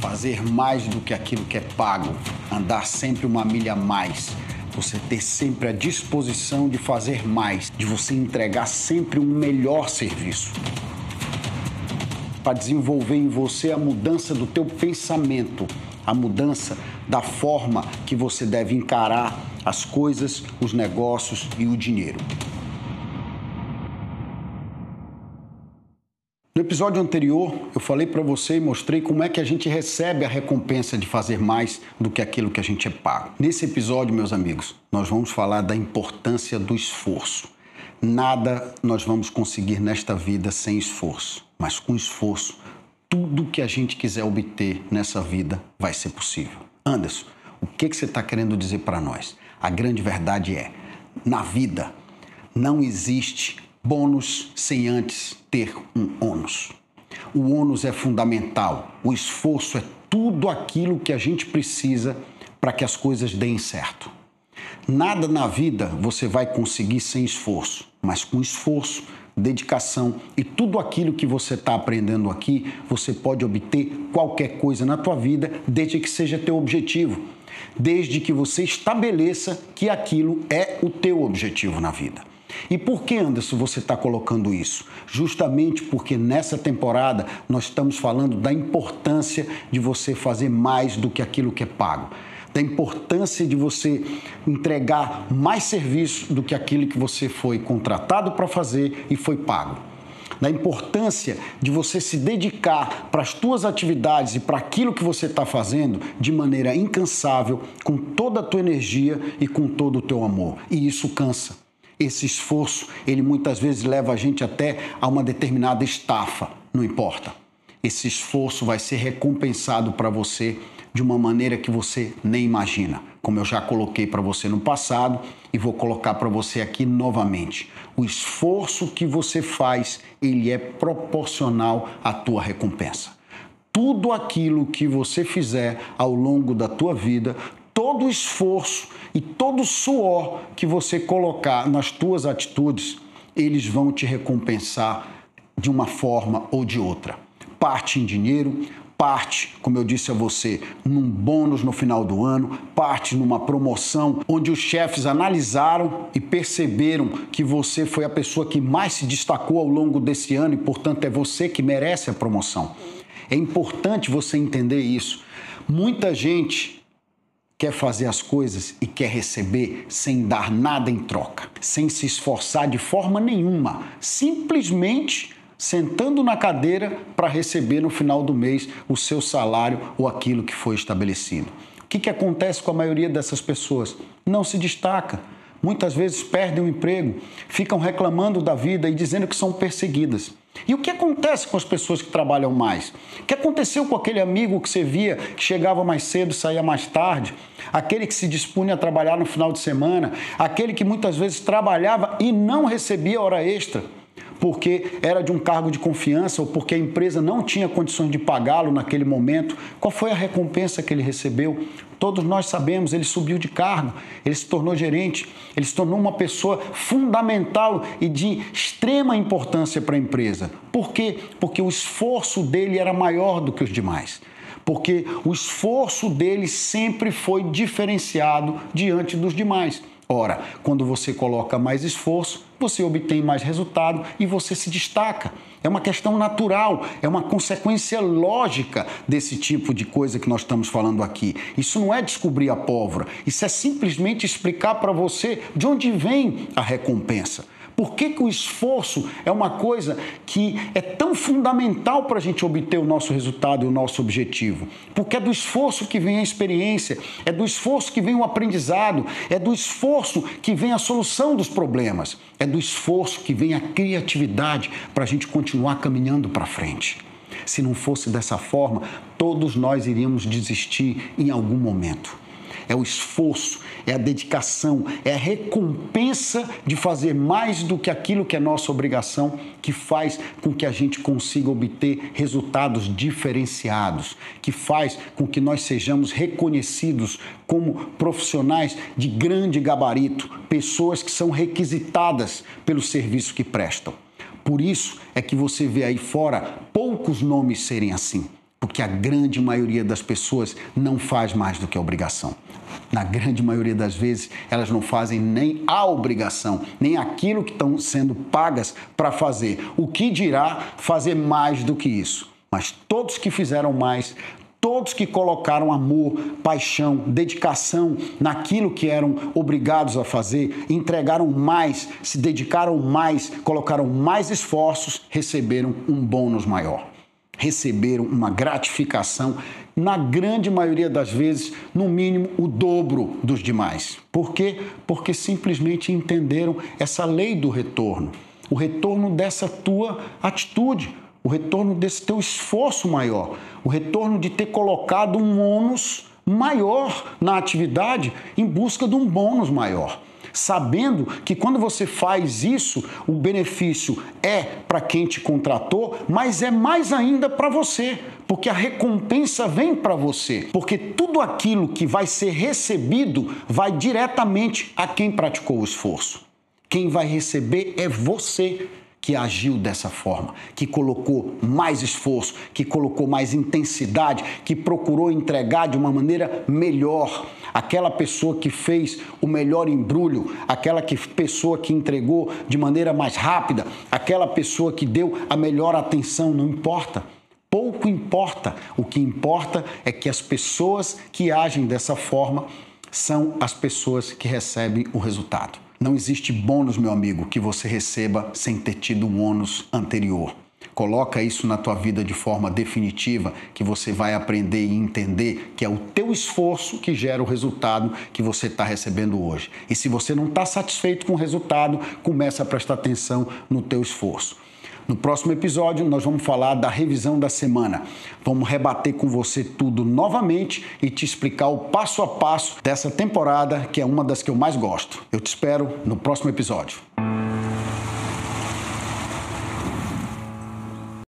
fazer mais do que aquilo que é pago, andar sempre uma milha a mais, você ter sempre a disposição de fazer mais, de você entregar sempre um melhor serviço. Para desenvolver em você a mudança do teu pensamento, a mudança da forma que você deve encarar as coisas, os negócios e o dinheiro. No episódio anterior, eu falei para você e mostrei como é que a gente recebe a recompensa de fazer mais do que aquilo que a gente é pago. Nesse episódio, meus amigos, nós vamos falar da importância do esforço. Nada nós vamos conseguir nesta vida sem esforço, mas com esforço, tudo que a gente quiser obter nessa vida vai ser possível. Anderson, o que, que você está querendo dizer para nós? A grande verdade é: na vida não existe bônus sem antes ter um ônus. O ônus é fundamental, o esforço é tudo aquilo que a gente precisa para que as coisas deem certo. Nada na vida você vai conseguir sem esforço, mas com esforço, dedicação e tudo aquilo que você está aprendendo aqui, você pode obter qualquer coisa na tua vida, desde que seja teu objetivo, desde que você estabeleça que aquilo é o teu objetivo na vida. E por que, Anderson, você está colocando isso? Justamente porque nessa temporada nós estamos falando da importância de você fazer mais do que aquilo que é pago. Da importância de você entregar mais serviço do que aquilo que você foi contratado para fazer e foi pago da importância de você se dedicar para as tuas atividades e para aquilo que você está fazendo de maneira incansável, com toda a tua energia e com todo o teu amor. E isso cansa. Esse esforço, ele muitas vezes leva a gente até a uma determinada estafa, não importa. Esse esforço vai ser recompensado para você de uma maneira que você nem imagina, como eu já coloquei para você no passado e vou colocar para você aqui novamente. O esforço que você faz, ele é proporcional à tua recompensa. Tudo aquilo que você fizer ao longo da tua vida, todo o esforço e todo o suor que você colocar nas tuas atitudes, eles vão te recompensar de uma forma ou de outra. Parte em dinheiro, parte, como eu disse a você, num bônus no final do ano, parte numa promoção onde os chefes analisaram e perceberam que você foi a pessoa que mais se destacou ao longo desse ano e, portanto, é você que merece a promoção. É importante você entender isso. Muita gente quer fazer as coisas e quer receber sem dar nada em troca, sem se esforçar de forma nenhuma, simplesmente sentando na cadeira para receber no final do mês o seu salário ou aquilo que foi estabelecido. O que, que acontece com a maioria dessas pessoas? Não se destaca. Muitas vezes perdem o emprego, ficam reclamando da vida e dizendo que são perseguidas. E o que acontece com as pessoas que trabalham mais? O que aconteceu com aquele amigo que você via que chegava mais cedo, saía mais tarde? Aquele que se dispunha a trabalhar no final de semana? Aquele que muitas vezes trabalhava e não recebia hora extra? Porque era de um cargo de confiança ou porque a empresa não tinha condições de pagá-lo naquele momento. Qual foi a recompensa que ele recebeu? Todos nós sabemos, ele subiu de cargo, ele se tornou gerente, ele se tornou uma pessoa fundamental e de extrema importância para a empresa. Por quê? Porque o esforço dele era maior do que os demais porque o esforço dele sempre foi diferenciado diante dos demais. Ora, quando você coloca mais esforço, você obtém mais resultado e você se destaca. É uma questão natural, é uma consequência lógica desse tipo de coisa que nós estamos falando aqui. Isso não é descobrir a pólvora, isso é simplesmente explicar para você de onde vem a recompensa. Por que, que o esforço é uma coisa que é tão fundamental para a gente obter o nosso resultado e o nosso objetivo? Porque é do esforço que vem a experiência, é do esforço que vem o aprendizado, é do esforço que vem a solução dos problemas, é do esforço que vem a criatividade para a gente continuar caminhando para frente. Se não fosse dessa forma, todos nós iríamos desistir em algum momento é o esforço, é a dedicação, é a recompensa de fazer mais do que aquilo que é nossa obrigação, que faz com que a gente consiga obter resultados diferenciados, que faz com que nós sejamos reconhecidos como profissionais de grande gabarito, pessoas que são requisitadas pelo serviço que prestam. Por isso é que você vê aí fora poucos nomes serem assim. Porque a grande maioria das pessoas não faz mais do que a obrigação. Na grande maioria das vezes, elas não fazem nem a obrigação, nem aquilo que estão sendo pagas para fazer. O que dirá fazer mais do que isso? Mas todos que fizeram mais, todos que colocaram amor, paixão, dedicação naquilo que eram obrigados a fazer, entregaram mais, se dedicaram mais, colocaram mais esforços, receberam um bônus maior receberam uma gratificação, na grande maioria das vezes, no mínimo o dobro dos demais. Por quê? Porque simplesmente entenderam essa lei do retorno, o retorno dessa tua atitude, o retorno desse teu esforço maior, o retorno de ter colocado um ônus maior na atividade em busca de um bônus maior sabendo que quando você faz isso, o benefício é para quem te contratou, mas é mais ainda para você, porque a recompensa vem para você, porque tudo aquilo que vai ser recebido vai diretamente a quem praticou o esforço. Quem vai receber é você que agiu dessa forma, que colocou mais esforço, que colocou mais intensidade, que procurou entregar de uma maneira melhor. Aquela pessoa que fez o melhor embrulho, aquela que, pessoa que entregou de maneira mais rápida, aquela pessoa que deu a melhor atenção, não importa. Pouco importa. O que importa é que as pessoas que agem dessa forma são as pessoas que recebem o resultado. Não existe bônus, meu amigo, que você receba sem ter tido um ônus anterior. Coloca isso na tua vida de forma definitiva, que você vai aprender e entender que é o teu esforço que gera o resultado que você está recebendo hoje. E se você não está satisfeito com o resultado, começa a prestar atenção no teu esforço. No próximo episódio, nós vamos falar da revisão da semana. Vamos rebater com você tudo novamente e te explicar o passo a passo dessa temporada, que é uma das que eu mais gosto. Eu te espero no próximo episódio.